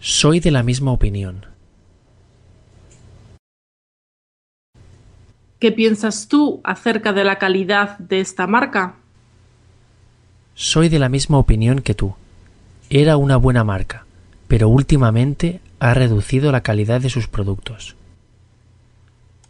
Soy de la misma opinión. ¿Qué piensas tú acerca de la calidad de esta marca? Soy de la misma opinión que tú. Era una buena marca, pero últimamente ha reducido la calidad de sus productos.